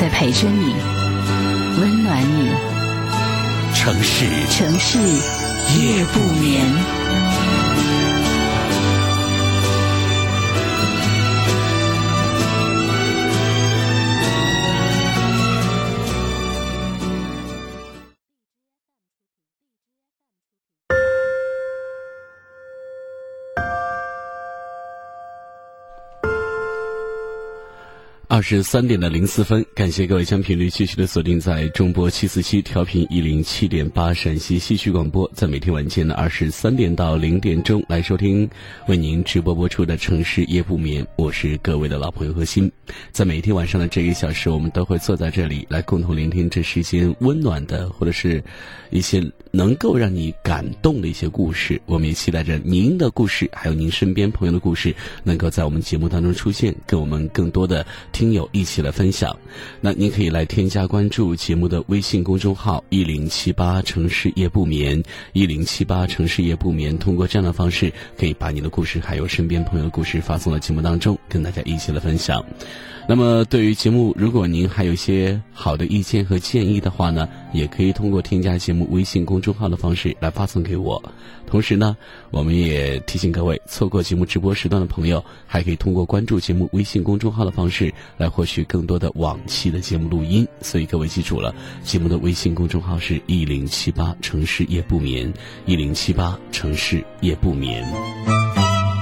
在陪着你，温暖你。城市，城市夜不眠。二十三点的零四分，感谢各位将频率继续的锁定在中波七四七调频一零七点八陕西戏曲广播，在每天晚间的二十三点到零点钟来收听为您直播播出的城市夜不眠，我是各位的老朋友何鑫，在每天晚上的这一小时，我们都会坐在这里来共同聆听这世间温暖的或者是一些能够让你感动的一些故事，我们也期待着您的故事，还有您身边朋友的故事，能够在我们节目当中出现，跟我们更多的。听友一起来分享，那您可以来添加关注节目的微信公众号“一零七八城市夜不眠”，一零七八城市夜不眠。通过这样的方式，可以把你的故事还有身边朋友的故事发送到节目当中，跟大家一起来分享。那么，对于节目，如果您还有一些好的意见和建议的话呢，也可以通过添加节目微信公众号的方式来发送给我。同时呢，我们也提醒各位，错过节目直播时段的朋友，还可以通过关注节目微信公众号的方式来获取更多的往期的节目录音。所以各位记住了，节目的微信公众号是一零七八城市夜不眠，一零七八城市夜不眠。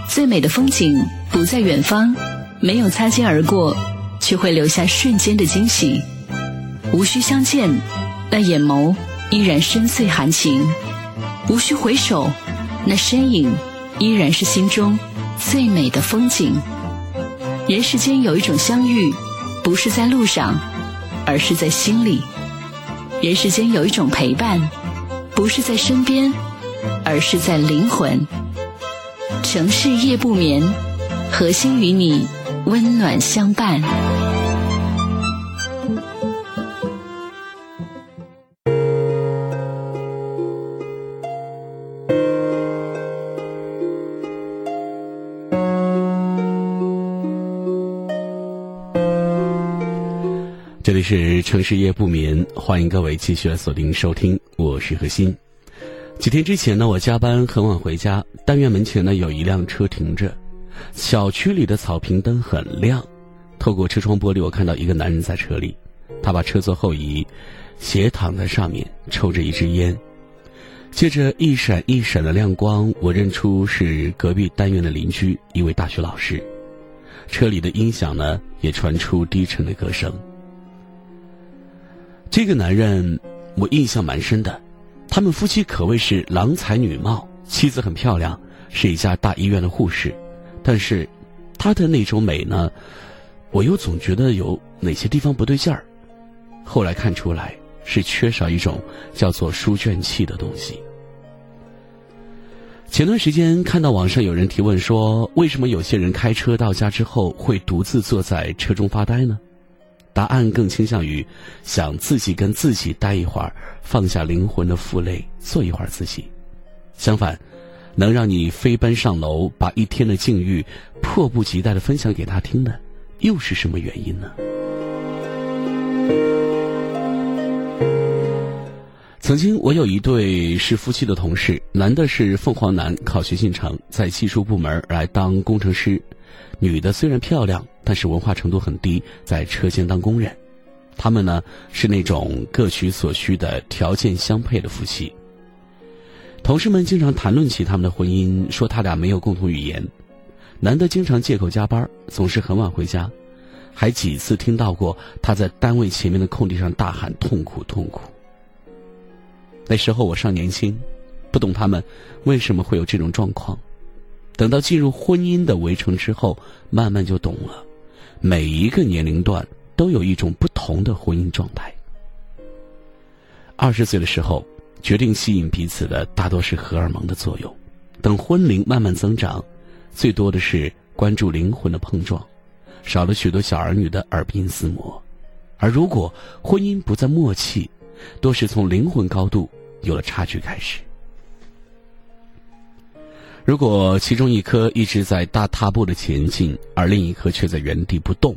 最美的风景不在远方，没有擦肩而过。却会留下瞬间的惊喜，无需相见，那眼眸依然深邃含情；无需回首，那身影依然是心中最美的风景。人世间有一种相遇，不是在路上，而是在心里；人世间有一种陪伴，不是在身边，而是在灵魂。城市夜不眠，核心与你。温暖相伴。是城市夜不眠，欢迎各位继续来锁定收听，我是何鑫。几天之前呢，我加班很晚回家，单元门前呢有一辆车停着。小区里的草坪灯很亮，透过车窗玻璃，我看到一个男人在车里，他把车座后移，斜躺在上面，抽着一支烟。借着一闪一闪的亮光，我认出是隔壁单元的邻居，一位大学老师。车里的音响呢，也传出低沉的歌声。这个男人我印象蛮深的，他们夫妻可谓是郎才女貌，妻子很漂亮，是一家大医院的护士。但是，他的那种美呢，我又总觉得有哪些地方不对劲儿。后来看出来是缺少一种叫做书卷气的东西。前段时间看到网上有人提问说，为什么有些人开车到家之后会独自坐在车中发呆呢？答案更倾向于想自己跟自己待一会儿，放下灵魂的负累，做一会儿自己。相反。能让你飞奔上楼，把一天的境遇迫不及待的分享给他听的，又是什么原因呢？曾经我有一对是夫妻的同事，男的是凤凰男，考学进城，在技术部门来当工程师；女的虽然漂亮，但是文化程度很低，在车间当工人。他们呢是那种各取所需的条件相配的夫妻。同事们经常谈论起他们的婚姻，说他俩没有共同语言。男的经常借口加班，总是很晚回家，还几次听到过他在单位前面的空地上大喊“痛苦，痛苦”。那时候我尚年轻，不懂他们为什么会有这种状况。等到进入婚姻的围城之后，慢慢就懂了。每一个年龄段都有一种不同的婚姻状态。二十岁的时候，决定吸引彼此的大多是荷尔蒙的作用；等婚龄慢慢增长，最多的是关注灵魂的碰撞，少了许多小儿女的耳鬓厮磨。而如果婚姻不再默契，多是从灵魂高度有了差距开始。如果其中一颗一直在大踏步的前进，而另一颗却在原地不动，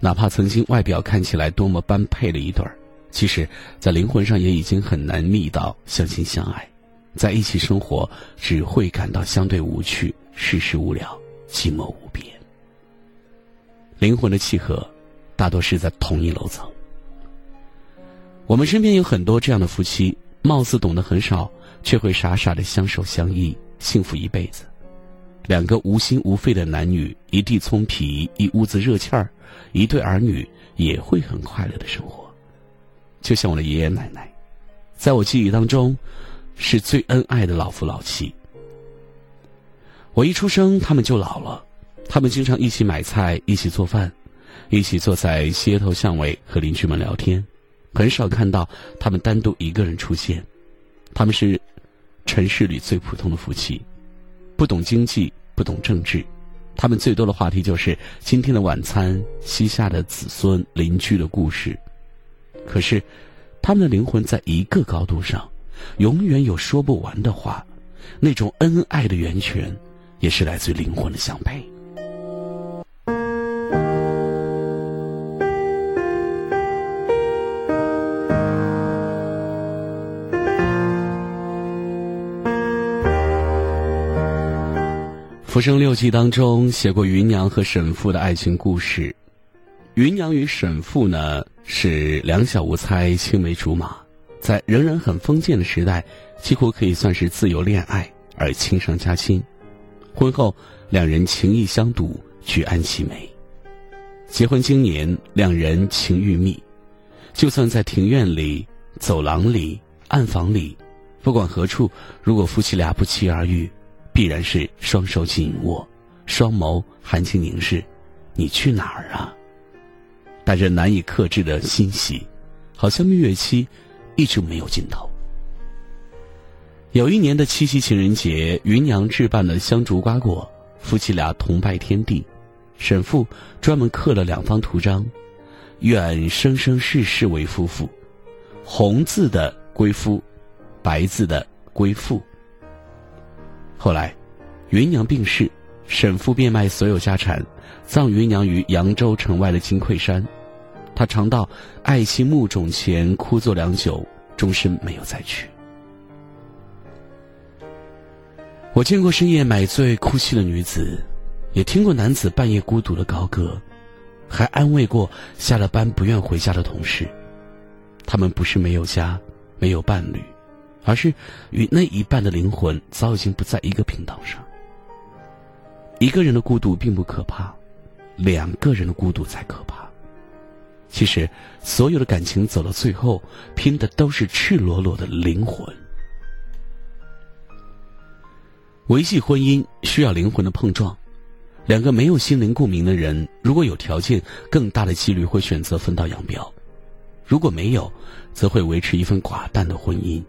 哪怕曾经外表看起来多么般配的一对儿，其实，在灵魂上也已经很难觅到相亲相爱，在一起生活只会感到相对无趣、世事无聊、寂寞无边。灵魂的契合。大多是在同一楼层。我们身边有很多这样的夫妻，貌似懂得很少，却会傻傻的相守相依，幸福一辈子。两个无心无肺的男女，一地葱皮，一屋子热气儿，一对儿女也会很快乐的生活。就像我的爷爷奶奶，在我记忆当中，是最恩爱的老夫老妻。我一出生，他们就老了，他们经常一起买菜，一起做饭。一起坐在街头巷尾和邻居们聊天，很少看到他们单独一个人出现。他们是城市里最普通的夫妻，不懂经济，不懂政治，他们最多的话题就是今天的晚餐、膝下的子孙、邻居的故事。可是，他们的灵魂在一个高度上，永远有说不完的话。那种恩爱的源泉，也是来自灵魂的相配。《浮生六记》当中写过芸娘和沈复的爱情故事。芸娘与沈复呢是两小无猜、青梅竹马，在仍然很封建的时代，几乎可以算是自由恋爱而亲上加亲。婚后两人情意相笃，举案齐眉。结婚经年，两人情愈密，就算在庭院里、走廊里、暗房里，不管何处，如果夫妻俩不期而遇。必然是双手紧握，双眸含情凝视。你去哪儿啊？带着难以克制的欣喜，好像蜜月期一直没有尽头。有一年的七夕情人节，芸娘置办了香烛瓜果，夫妻俩同拜天地。沈父专门刻了两方图章，愿生生世世为夫妇。红字的归夫，白字的归父。后来，芸娘病逝，沈父变卖所有家产，葬芸娘于扬州城外的金匮山。他常到爱妻墓冢前哭坐良久，终身没有再娶。我见过深夜买醉哭泣的女子，也听过男子半夜孤独的高歌，还安慰过下了班不愿回家的同事。他们不是没有家，没有伴侣。而是与那一半的灵魂早已经不在一个频道上。一个人的孤独并不可怕，两个人的孤独才可怕。其实，所有的感情走到最后，拼的都是赤裸裸的灵魂。维系婚姻需要灵魂的碰撞，两个没有心灵共鸣的人，如果有条件，更大的几率会选择分道扬镳；如果没有，则会维持一份寡淡的婚姻。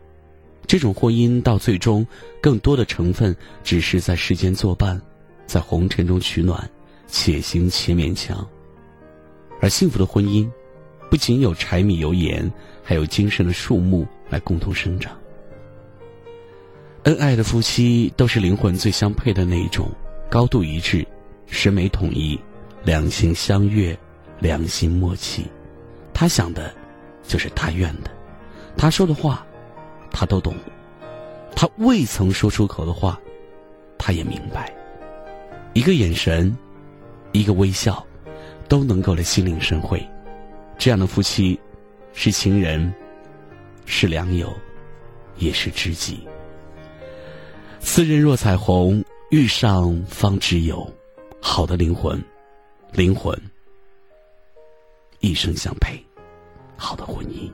这种婚姻到最终，更多的成分只是在世间作伴，在红尘中取暖，且行且勉强。而幸福的婚姻，不仅有柴米油盐，还有精神的树木来共同生长。恩爱的夫妻都是灵魂最相配的那一种，高度一致，审美统一，两情相悦，两心默契。他想的，就是他愿的；他说的话。他都懂，他未曾说出口的话，他也明白。一个眼神，一个微笑，都能够的心领神会。这样的夫妻，是情人，是良友，也是知己。斯人若彩虹，遇上方知有。好的灵魂，灵魂，一生相配，好的婚姻。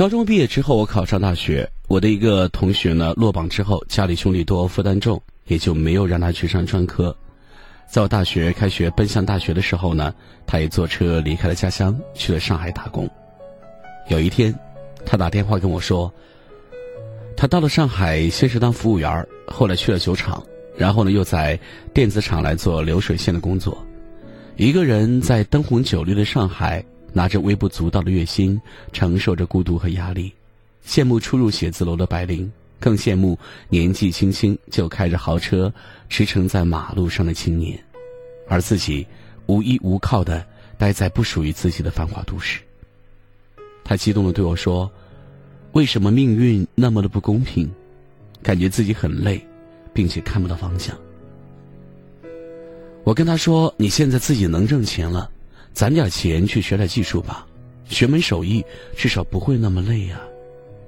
高中毕业之后，我考上大学。我的一个同学呢，落榜之后，家里兄弟多，负担重，也就没有让他去上专科。在我大学开学奔向大学的时候呢，他也坐车离开了家乡，去了上海打工。有一天，他打电话跟我说，他到了上海，先是当服务员，后来去了酒厂，然后呢，又在电子厂来做流水线的工作。一个人在灯红酒绿的上海。拿着微不足道的月薪，承受着孤独和压力，羡慕初入写字楼的白领，更羡慕年纪轻轻就开着豪车驰骋在马路上的青年。而自己无依无靠的待在不属于自己的繁华都市。他激动的对我说：“为什么命运那么的不公平？感觉自己很累，并且看不到方向。”我跟他说：“你现在自己能挣钱了，攒点钱去学点技术吧，学门手艺，至少不会那么累呀。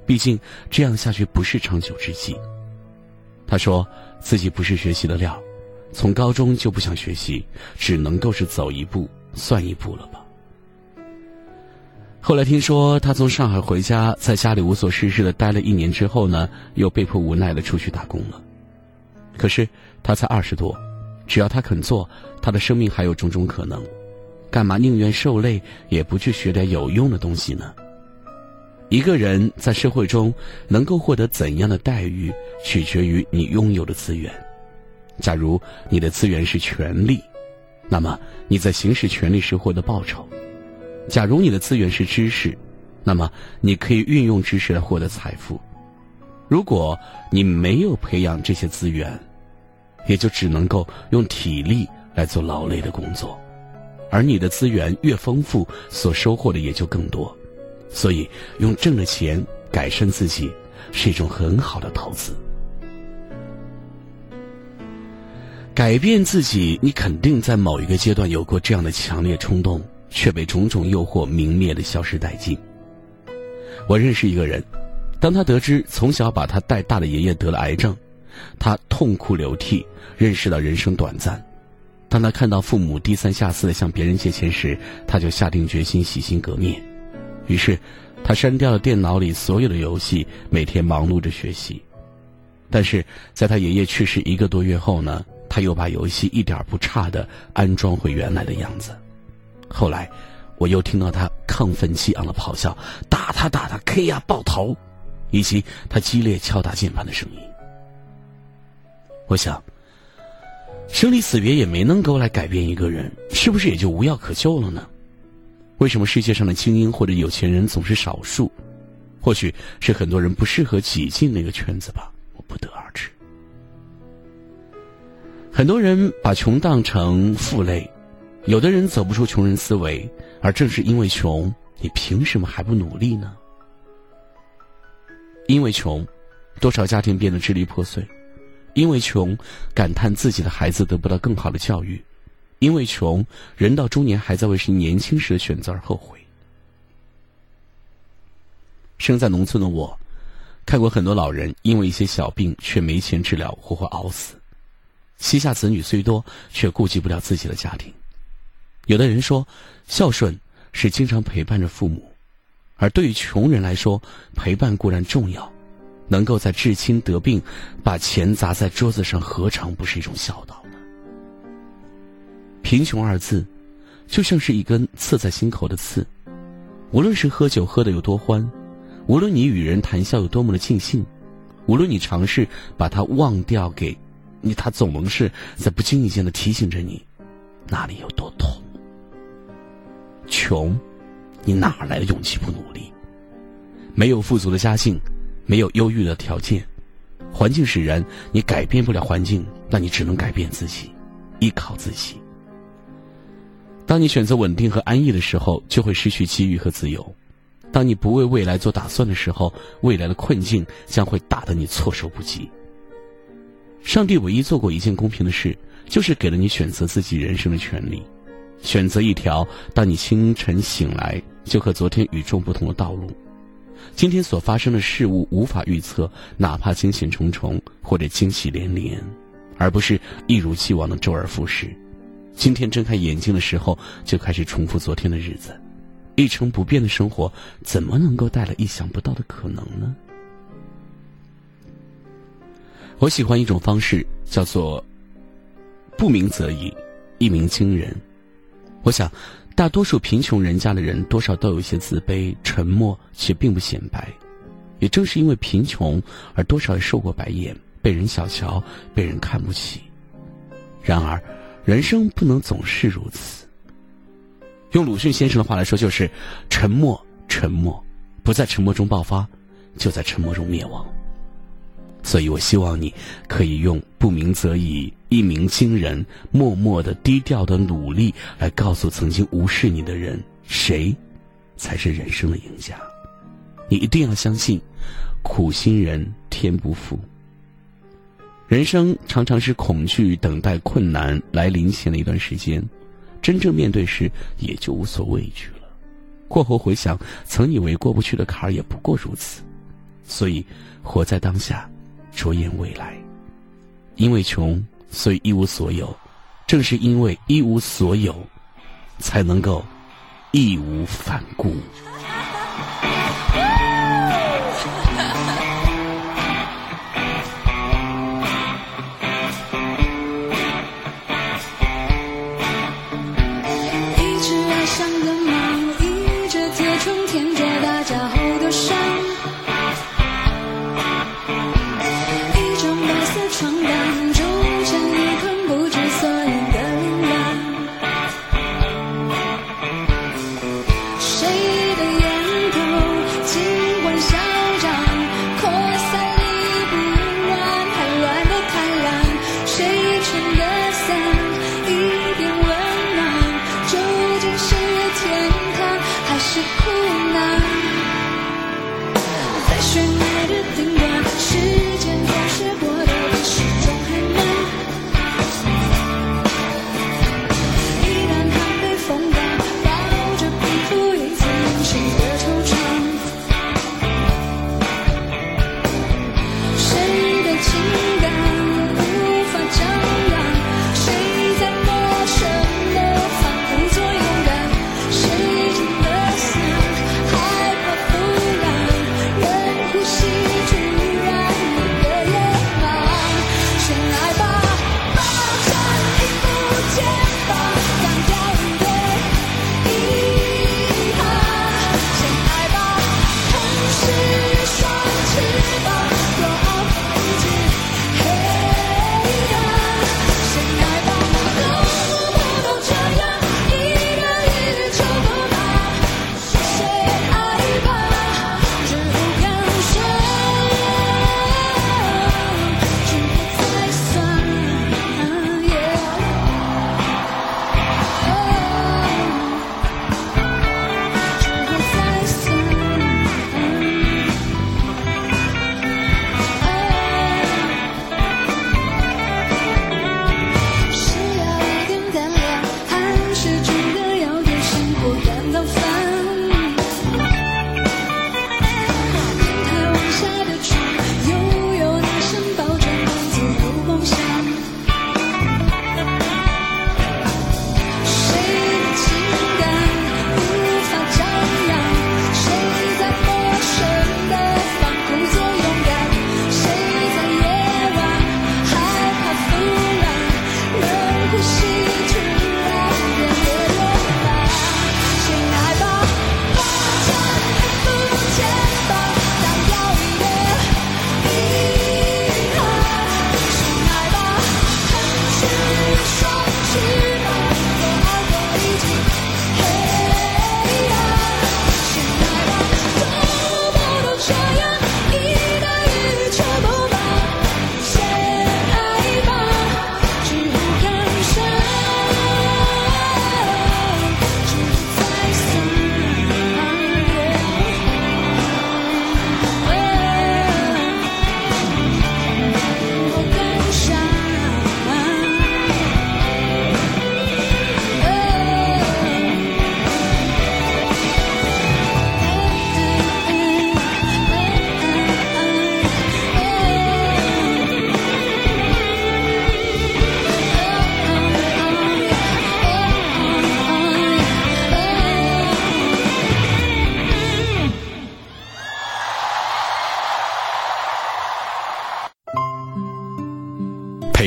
毕竟这样下去不是长久之计。”他说自己不是学习的料，从高中就不想学习，只能够是走一步算一步了吧。后来听说他从上海回家，在家里无所事事的待了一年之后呢，又被迫无奈的出去打工了。可是他才二十多。只要他肯做，他的生命还有种种可能，干嘛宁愿受累也不去学点有用的东西呢？一个人在社会中能够获得怎样的待遇，取决于你拥有的资源。假如你的资源是权力，那么你在行使权力时获得报酬；假如你的资源是知识，那么你可以运用知识来获得财富。如果你没有培养这些资源，也就只能够用体力来做劳累的工作，而你的资源越丰富，所收获的也就更多。所以，用挣的钱改善自己是一种很好的投资。改变自己，你肯定在某一个阶段有过这样的强烈冲动，却被种种诱惑明灭的消失殆尽。我认识一个人，当他得知从小把他带大的爷爷得了癌症。他痛哭流涕，认识到人生短暂。当他看到父母低三下四的向别人借钱时，他就下定决心洗心革面。于是，他删掉了电脑里所有的游戏，每天忙碌着学习。但是，在他爷爷去世一个多月后呢，他又把游戏一点不差的安装回原来的样子。后来，我又听到他亢奋激昂的咆哮：“打他，打他，K 呀，爆头！”以及他激烈敲打键盘的声音。我想，生离死别也没能够来改变一个人，是不是也就无药可救了呢？为什么世界上的精英或者有钱人总是少数？或许是很多人不适合挤进那个圈子吧，我不得而知。很多人把穷当成负累，有的人走不出穷人思维，而正是因为穷，你凭什么还不努力呢？因为穷，多少家庭变得支离破碎。因为穷，感叹自己的孩子得不到更好的教育；因为穷，人到中年还在为是年轻时的选择而后悔。生在农村的我，看过很多老人因为一些小病却没钱治疗，活活熬死；膝下子女虽多，却顾及不了自己的家庭。有的人说，孝顺是经常陪伴着父母，而对于穷人来说，陪伴固然重要。能够在至亲得病，把钱砸在桌子上，何尝不是一种孝道呢？贫穷二字，就像是一根刺在心口的刺。无论是喝酒喝的有多欢，无论你与人谈笑有多么的尽兴，无论你尝试把它忘掉，给你，他总能是在不经意间的提醒着你，哪里有多痛。穷，你哪来的勇气不努力？没有富足的家境。没有忧郁的条件，环境使然，你改变不了环境，那你只能改变自己，依靠自己。当你选择稳定和安逸的时候，就会失去机遇和自由；当你不为未来做打算的时候，未来的困境将会打得你措手不及。上帝唯一做过一件公平的事，就是给了你选择自己人生的权利，选择一条当你清晨醒来就和昨天与众不同的道路。今天所发生的事物无法预测，哪怕惊险重重或者惊喜连连，而不是一如既往的周而复始。今天睁开眼睛的时候，就开始重复昨天的日子，一成不变的生活，怎么能够带来意想不到的可能呢？我喜欢一种方式，叫做“不鸣则已，一鸣惊人”。我想。大多数贫穷人家的人，多少都有一些自卑、沉默，却并不显摆。也正是因为贫穷，而多少也受过白眼，被人小瞧，被人看不起。然而，人生不能总是如此。用鲁迅先生的话来说，就是“沉默，沉默，不在沉默中爆发，就在沉默中灭亡。”所以我希望你可以用“不鸣则已，一鸣惊人，默默的、低调的努力，来告诉曾经无视你的人，谁才是人生的赢家。你一定要相信，苦心人天不负。人生常常是恐惧等待困难来临前的一段时间，真正面对时也就无所畏惧了。过后回想，曾以为过不去的坎也不过如此。所以，活在当下，着眼未来。因为穷，所以一无所有；正是因为一无所有，才能够义无反顾。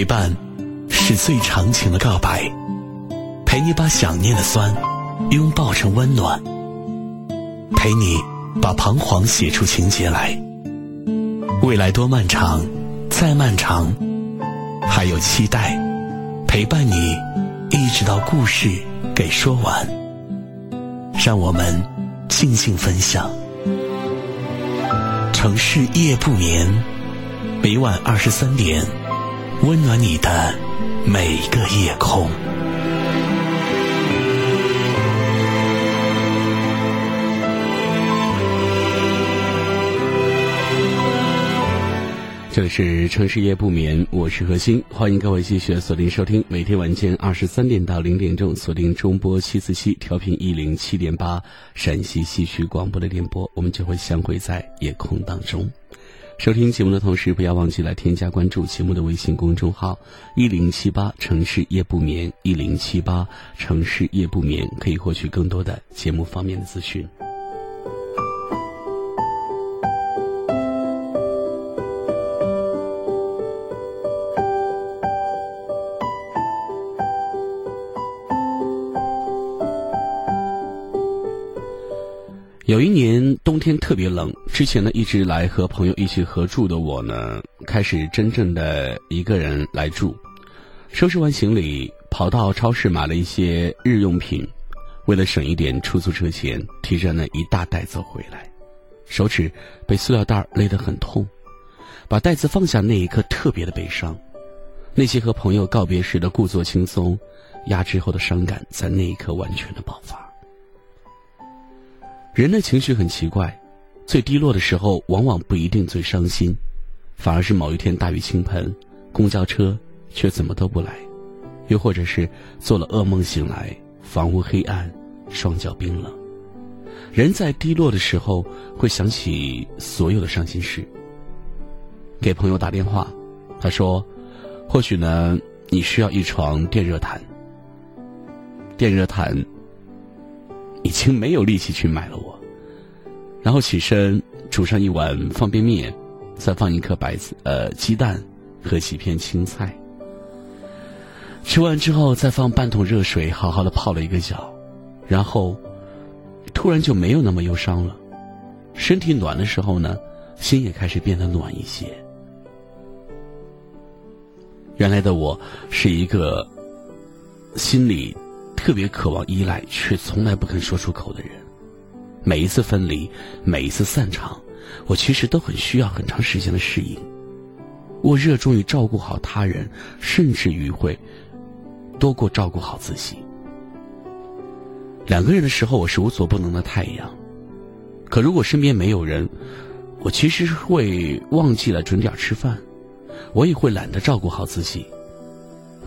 陪伴是最长情的告白，陪你把想念的酸拥抱成温暖，陪你把彷徨写出情节来。未来多漫长，再漫长，还有期待陪伴你，一直到故事给说完。让我们静静分享，城市夜不眠，每晚二十三点。温暖你的每个夜空。这里是城市夜不眠，我是何欣，欢迎各位继续锁定收听，每天晚间二十三点到零点钟锁定中波七四七调频一零七点八陕西戏曲广播的电波，我们就会相会在夜空当中。收听节目的同时，不要忘记来添加关注节目的微信公众号一零七八城市夜不眠一零七八城市夜不眠，可以获取更多的节目方面的资讯。有一年冬天特别冷，之前呢一直来和朋友一起合住的我呢，开始真正的一个人来住。收拾完行李，跑到超市买了一些日用品，为了省一点出租车钱，提着那一大袋子回来，手指被塑料袋勒得很痛。把袋子放下那一刻特别的悲伤，那些和朋友告别时的故作轻松，压制后的伤感在那一刻完全的爆发。人的情绪很奇怪，最低落的时候往往不一定最伤心，反而是某一天大雨倾盆，公交车却怎么都不来，又或者是做了噩梦醒来，房屋黑暗，双脚冰冷。人在低落的时候会想起所有的伤心事。给朋友打电话，他说：“或许呢，你需要一床电热毯。”电热毯。已经没有力气去买了我，然后起身煮上一碗方便面，再放一颗白子呃鸡蛋和几片青菜。吃完之后再放半桶热水，好好的泡了一个脚，然后突然就没有那么忧伤了。身体暖的时候呢，心也开始变得暖一些。原来的我是一个心里。特别渴望依赖，却从来不肯说出口的人。每一次分离，每一次散场，我其实都很需要很长时间的适应。我热衷于照顾好他人，甚至于会多过照顾好自己。两个人的时候，我是无所不能的太阳；可如果身边没有人，我其实会忘记了准点吃饭，我也会懒得照顾好自己。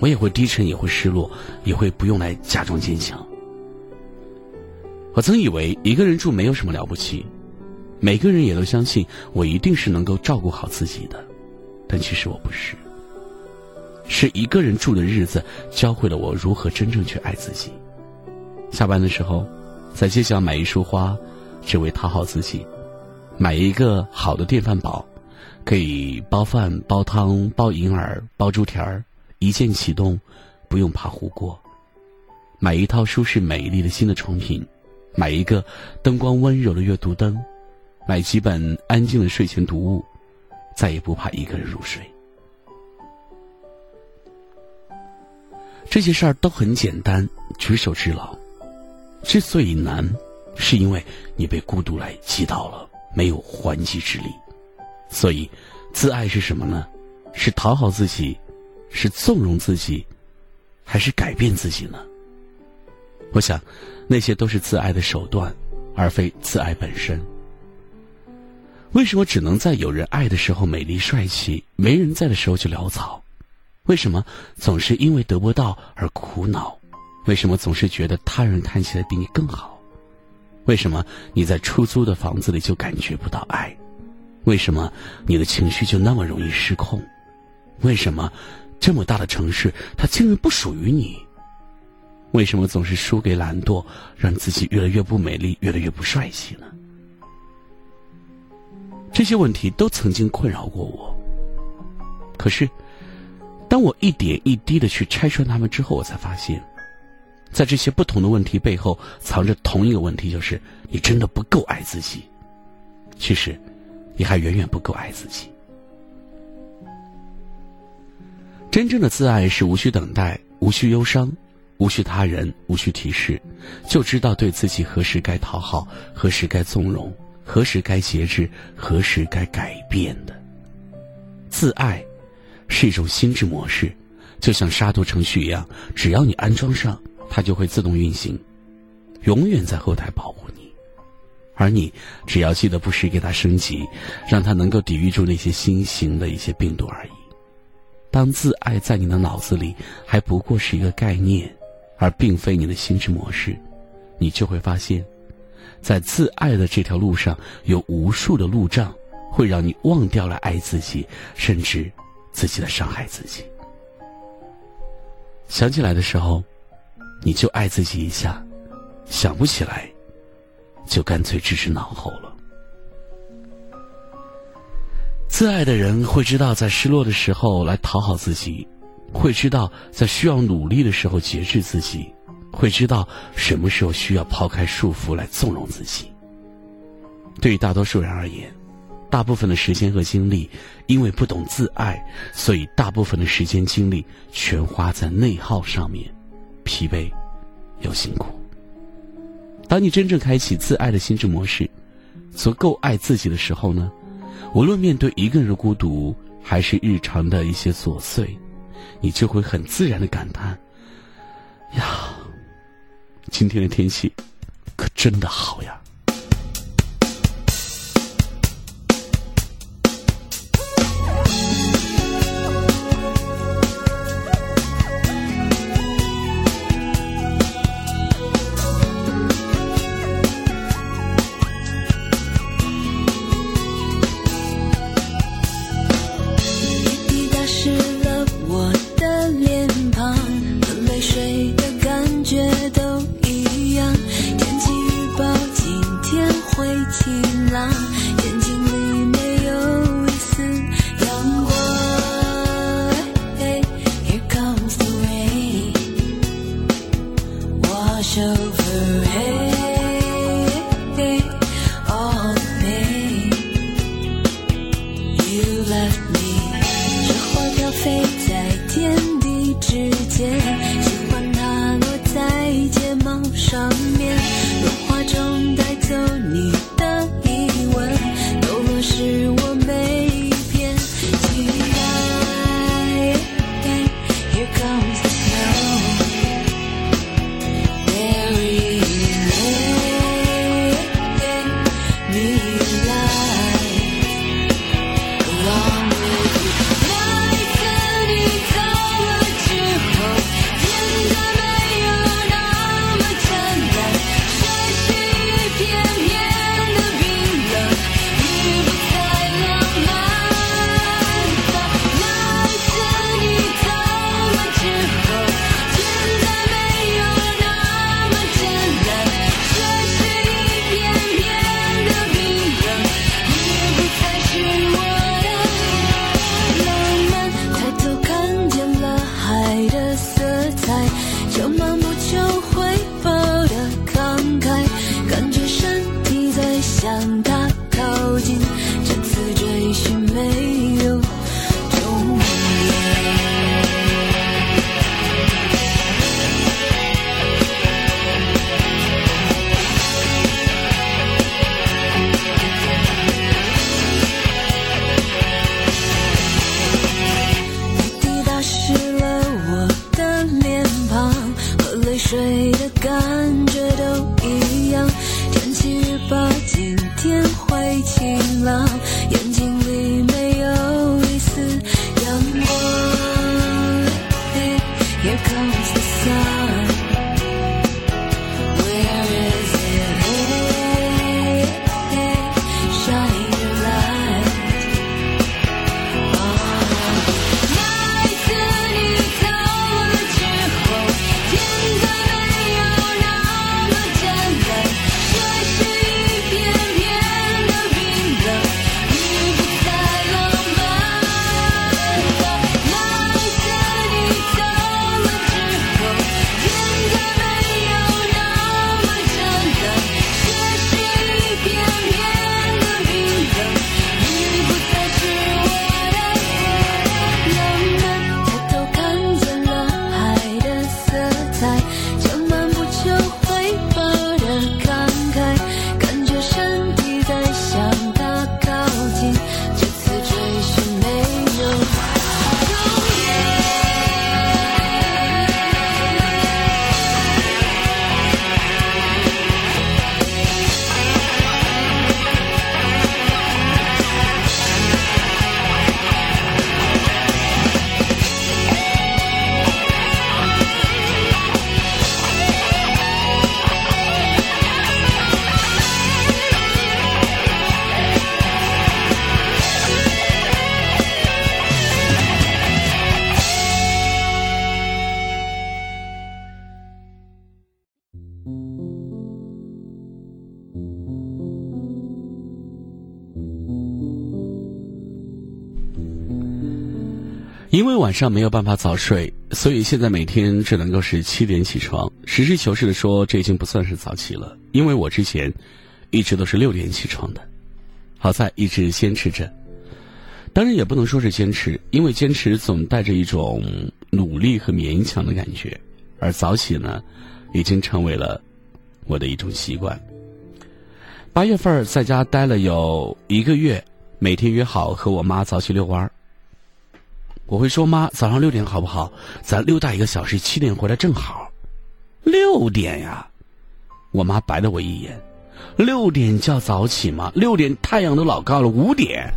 我也会低沉，也会失落，也会不用来假装坚强。我曾以为一个人住没有什么了不起，每个人也都相信我一定是能够照顾好自己的，但其实我不是。是一个人住的日子教会了我如何真正去爱自己。下班的时候，在街角买一束花，只为讨好自己；买一个好的电饭煲，可以煲饭、煲汤、煲银耳、煲猪蹄儿。一键启动，不用怕糊锅。买一套舒适美丽的新的床品，买一个灯光温柔的阅读灯，买几本安静的睡前读物，再也不怕一个人入睡。这些事儿都很简单，举手之劳。之所以难，是因为你被孤独来击倒了，没有还击之力。所以，自爱是什么呢？是讨好自己。是纵容自己，还是改变自己呢？我想，那些都是自爱的手段，而非自爱本身。为什么只能在有人爱的时候美丽帅气，没人在的时候就潦草？为什么总是因为得不到而苦恼？为什么总是觉得他人看起来比你更好？为什么你在出租的房子里就感觉不到爱？为什么你的情绪就那么容易失控？为什么？这么大的城市，它竟然不属于你。为什么总是输给懒惰，让自己越来越不美丽，越来越不帅气呢？这些问题都曾经困扰过我。可是，当我一点一滴的去拆穿他们之后，我才发现，在这些不同的问题背后，藏着同一个问题，就是你真的不够爱自己。其实，你还远远不够爱自己。真正的自爱是无需等待，无需忧伤，无需他人，无需提示，就知道对自己何时该讨好，何时该纵容，何时该节制，何时该改变的。自爱是一种心智模式，就像杀毒程序一样，只要你安装上，它就会自动运行，永远在后台保护你。而你只要记得不时给它升级，让它能够抵御住那些新型的一些病毒而已。当自爱在你的脑子里还不过是一个概念，而并非你的心智模式，你就会发现，在自爱的这条路上有无数的路障，会让你忘掉了爱自己，甚至自己的伤害自己。想起来的时候，你就爱自己一下；想不起来，就干脆置之脑后了。自爱的人会知道，在失落的时候来讨好自己，会知道在需要努力的时候节制自己，会知道什么时候需要抛开束缚来纵容自己。对于大多数人而言，大部分的时间和精力，因为不懂自爱，所以大部分的时间精力全花在内耗上面，疲惫又辛苦。当你真正开启自爱的心智模式，足够爱自己的时候呢，无论面对一个人的孤独，还是日常的一些琐碎，你就会很自然的感叹：呀，今天的天气可真的好呀。晚上没有办法早睡，所以现在每天只能够是七点起床。实事求是的说，这已经不算是早起了，因为我之前一直都是六点起床的。好在一直坚持着，当然也不能说是坚持，因为坚持总带着一种努力和勉强的感觉。而早起呢，已经成为了我的一种习惯。八月份在家待了有一个月，每天约好和我妈早起遛弯儿。我会说：“妈，早上六点好不好？咱溜达一个小时，七点回来正好。”六点呀！我妈白了我一眼：“六点叫早起吗？六点太阳都老高了，五点。”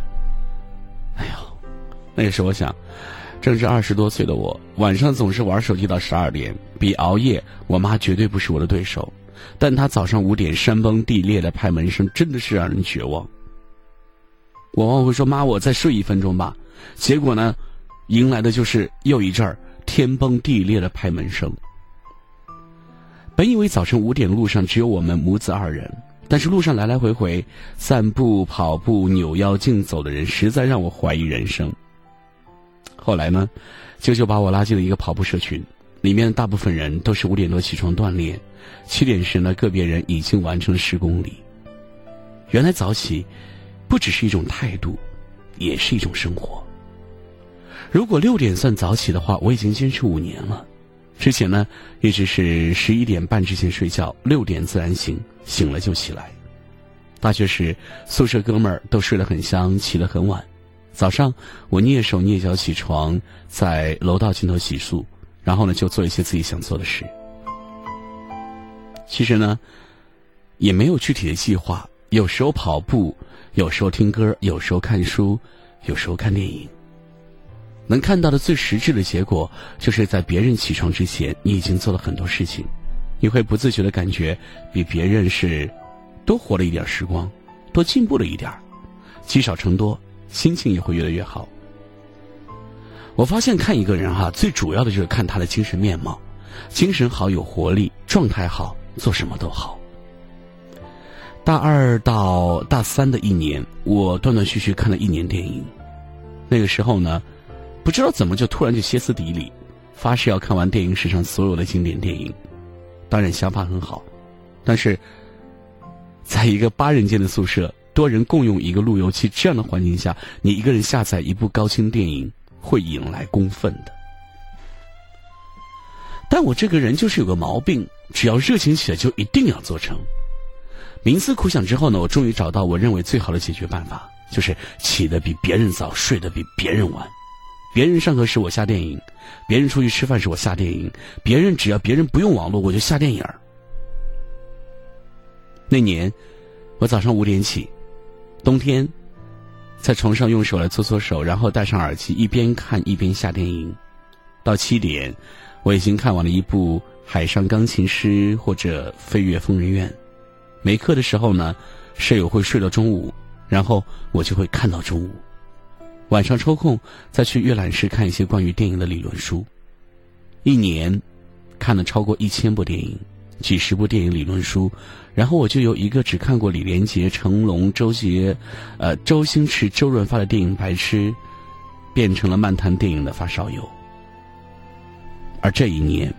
哎呦，那时我想，正是二十多岁的我，晚上总是玩手机到十二点，比熬夜，我妈绝对不是我的对手。但她早上五点山崩地裂的拍门声，真的是让人绝望。我往往会说：“妈，我再睡一分钟吧。”结果呢？迎来的就是又一阵儿天崩地裂的拍门声。本以为早晨五点路上只有我们母子二人，但是路上来来回回散步、跑步、扭腰竞走的人，实在让我怀疑人生。后来呢，舅舅把我拉进了一个跑步社群，里面大部分人都是五点多起床锻炼，七点时呢，个别人已经完成了十公里。原来早起不只是一种态度，也是一种生活。如果六点算早起的话，我已经坚持五年了。之前呢，一直是十一点半之前睡觉，六点自然醒，醒了就起来。大学时，宿舍哥们儿都睡得很香，起得很晚。早上我蹑手蹑脚起床，在楼道尽头洗漱，然后呢就做一些自己想做的事。其实呢，也没有具体的计划，有时候跑步，有时候听歌，有时候看书，有时候看电影。能看到的最实质的结果，就是在别人起床之前，你已经做了很多事情，你会不自觉的感觉比别人是多活了一点时光，多进步了一点积少成多，心情也会越来越好。我发现看一个人哈，最主要的就是看他的精神面貌，精神好有活力，状态好，做什么都好。大二到大三的一年，我断断续续看了一年电影，那个时候呢。不知道怎么就突然就歇斯底里，发誓要看完电影史上所有的经典电影。当然想法很好，但是，在一个八人间的宿舍，多人共用一个路由器这样的环境下，你一个人下载一部高清电影会引来公愤的。但我这个人就是有个毛病，只要热情起来就一定要做成。冥思苦想之后呢，我终于找到我认为最好的解决办法，就是起得比别人早，睡得比别人晚。别人上课时我下电影，别人出去吃饭时我下电影，别人只要别人不用网络我就下电影。那年，我早上五点起，冬天，在床上用手来搓搓手，然后戴上耳机一边看一边下电影。到七点，我已经看完了一部《海上钢琴师》或者《飞越疯人院》。没课的时候呢，舍友会睡到中午，然后我就会看到中午。晚上抽空再去阅览室看一些关于电影的理论书，一年看了超过一千部电影，几十部电影理论书，然后我就由一个只看过李连杰、成龙、周杰、呃周星驰、周润发的电影白痴，变成了漫谈电影的发烧友。而这一年，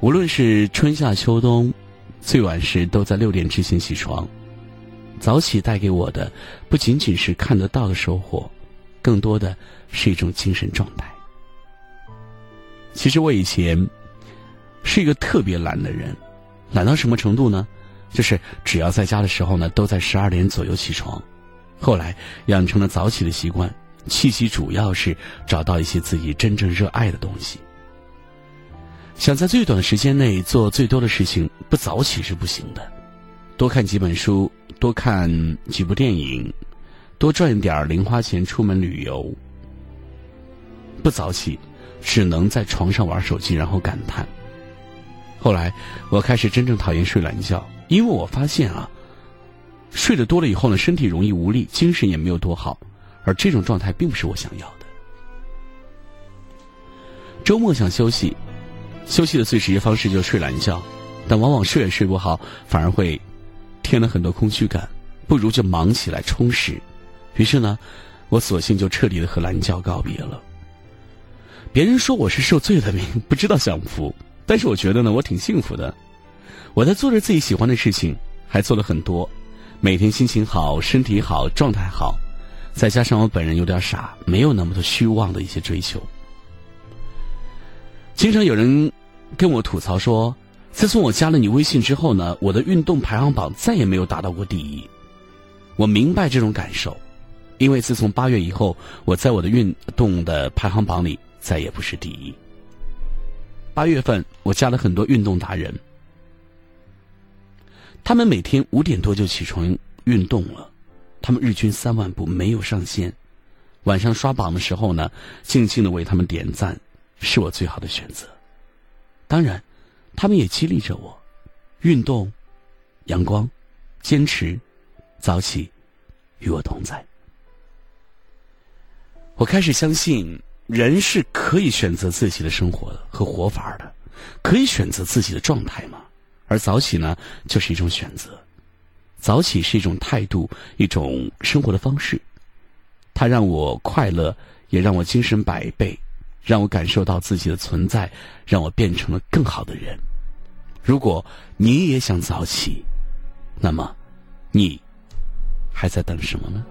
无论是春夏秋冬，最晚时都在六点之前起床。早起带给我的不仅仅是看得到的收获。更多的是一种精神状态。其实我以前是一个特别懒的人，懒到什么程度呢？就是只要在家的时候呢，都在十二点左右起床。后来养成了早起的习惯，契机主要是找到一些自己真正热爱的东西。想在最短的时间内做最多的事情，不早起是不行的。多看几本书，多看几部电影。多赚点零花钱出门旅游，不早起，只能在床上玩手机，然后感叹。后来我开始真正讨厌睡懒觉，因为我发现啊，睡得多了以后呢，身体容易无力，精神也没有多好，而这种状态并不是我想要的。周末想休息，休息的最直接方式就是睡懒觉，但往往睡也睡不好，反而会添了很多空虚感，不如就忙起来充实。于是呢，我索性就彻底的和懒觉告别了。别人说我是受罪的命，不知道享福，但是我觉得呢，我挺幸福的。我在做着自己喜欢的事情，还做了很多，每天心情好，身体好，状态好，再加上我本人有点傻，没有那么多虚妄的一些追求。经常有人跟我吐槽说，自从我加了你微信之后呢，我的运动排行榜再也没有达到过第一。我明白这种感受，因为自从八月以后，我在我的运动的排行榜里再也不是第一。八月份我加了很多运动达人，他们每天五点多就起床运动了，他们日均三万步没有上限。晚上刷榜的时候呢，静静的为他们点赞。是我最好的选择。当然，他们也激励着我：运动、阳光、坚持、早起，与我同在。我开始相信，人是可以选择自己的生活和活法的，可以选择自己的状态嘛。而早起呢，就是一种选择。早起是一种态度，一种生活的方式。它让我快乐，也让我精神百倍。让我感受到自己的存在，让我变成了更好的人。如果你也想早起，那么你还在等什么呢？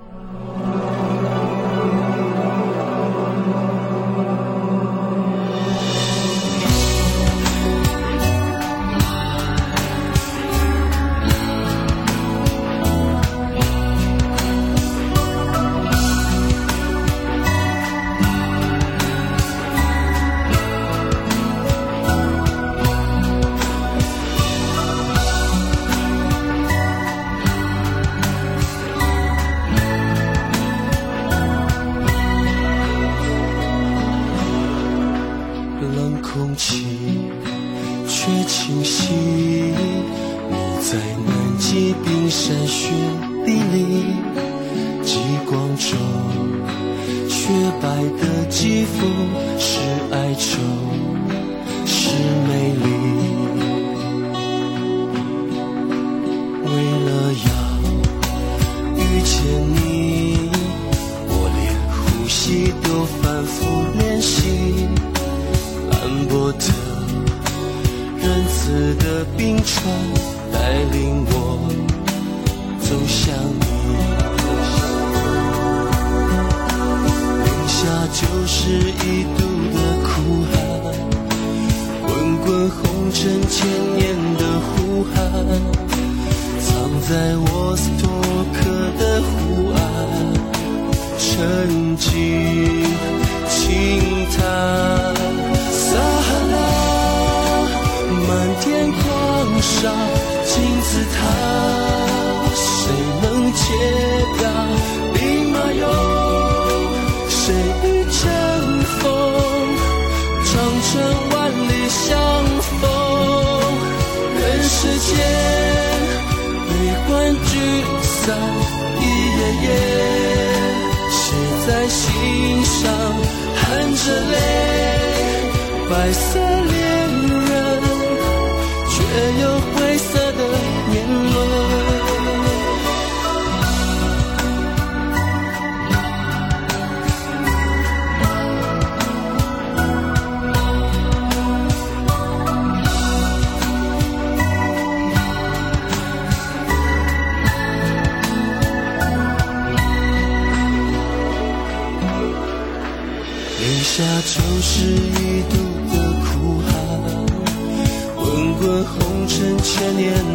上，一页页写在心上，含着泪，白色。他。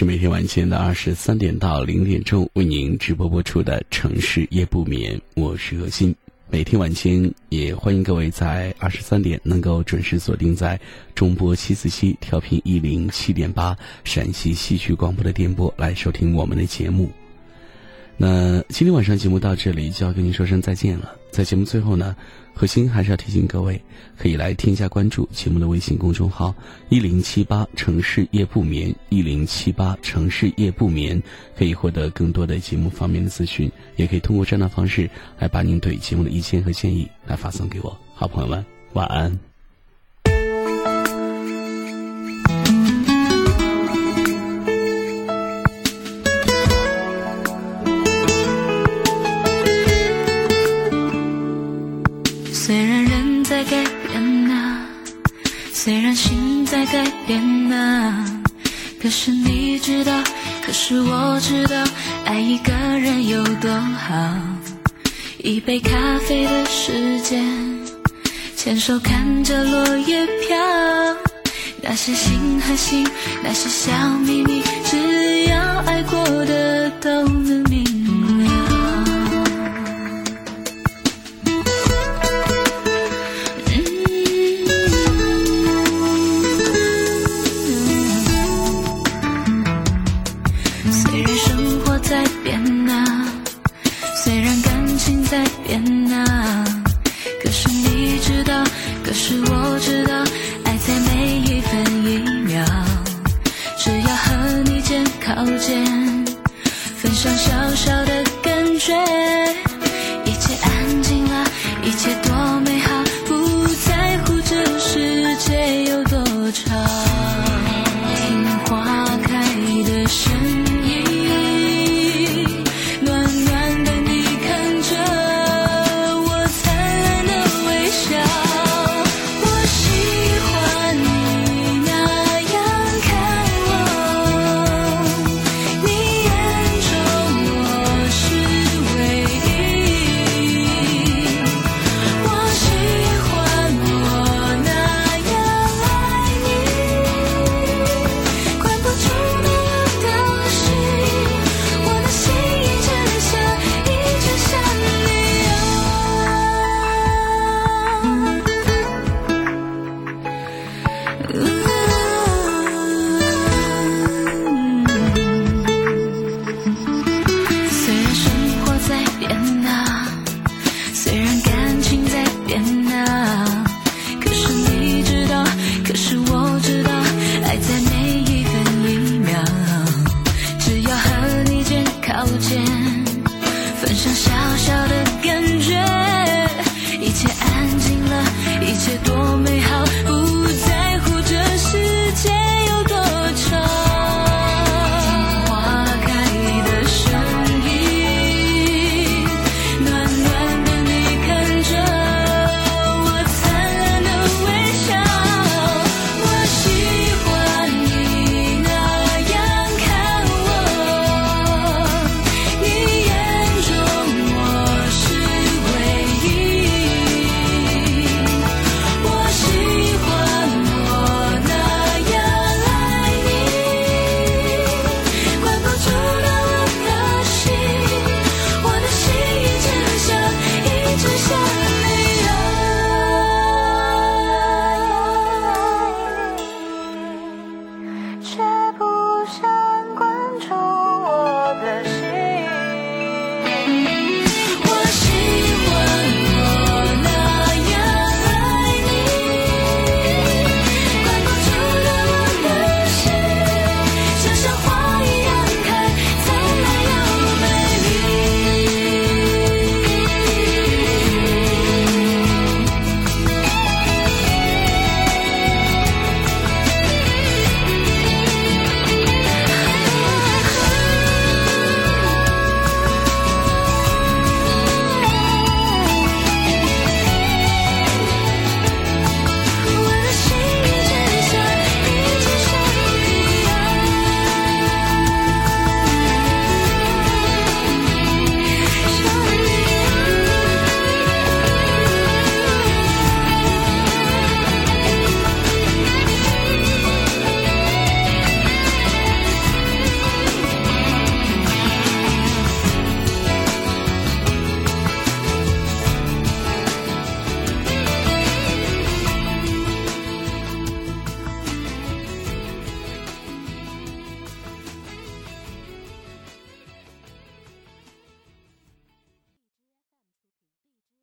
是每天晚间的二十三点到零点钟为您直播播出的《城市夜不眠》，我是何鑫。每天晚间也欢迎各位在二十三点能够准时锁定在中波七四七调频一零七点八陕西戏曲广播的电波来收听我们的节目。那今天晚上节目到这里就要跟您说声再见了。在节目最后呢，核心还是要提醒各位，可以来添加关注节目的微信公众号“一零七八城市夜不眠”，一零七八城市夜不眠，可以获得更多的节目方面的资讯，也可以通过这样的方式来把您对节目的意见和建议来发送给我。好朋友们，晚安。改变呢，可是你知道，可是我知道，爱一个人有多好。一杯咖啡的时间，牵手看着落叶飘，那些心和心，那些小秘密，只要爱过的都能明。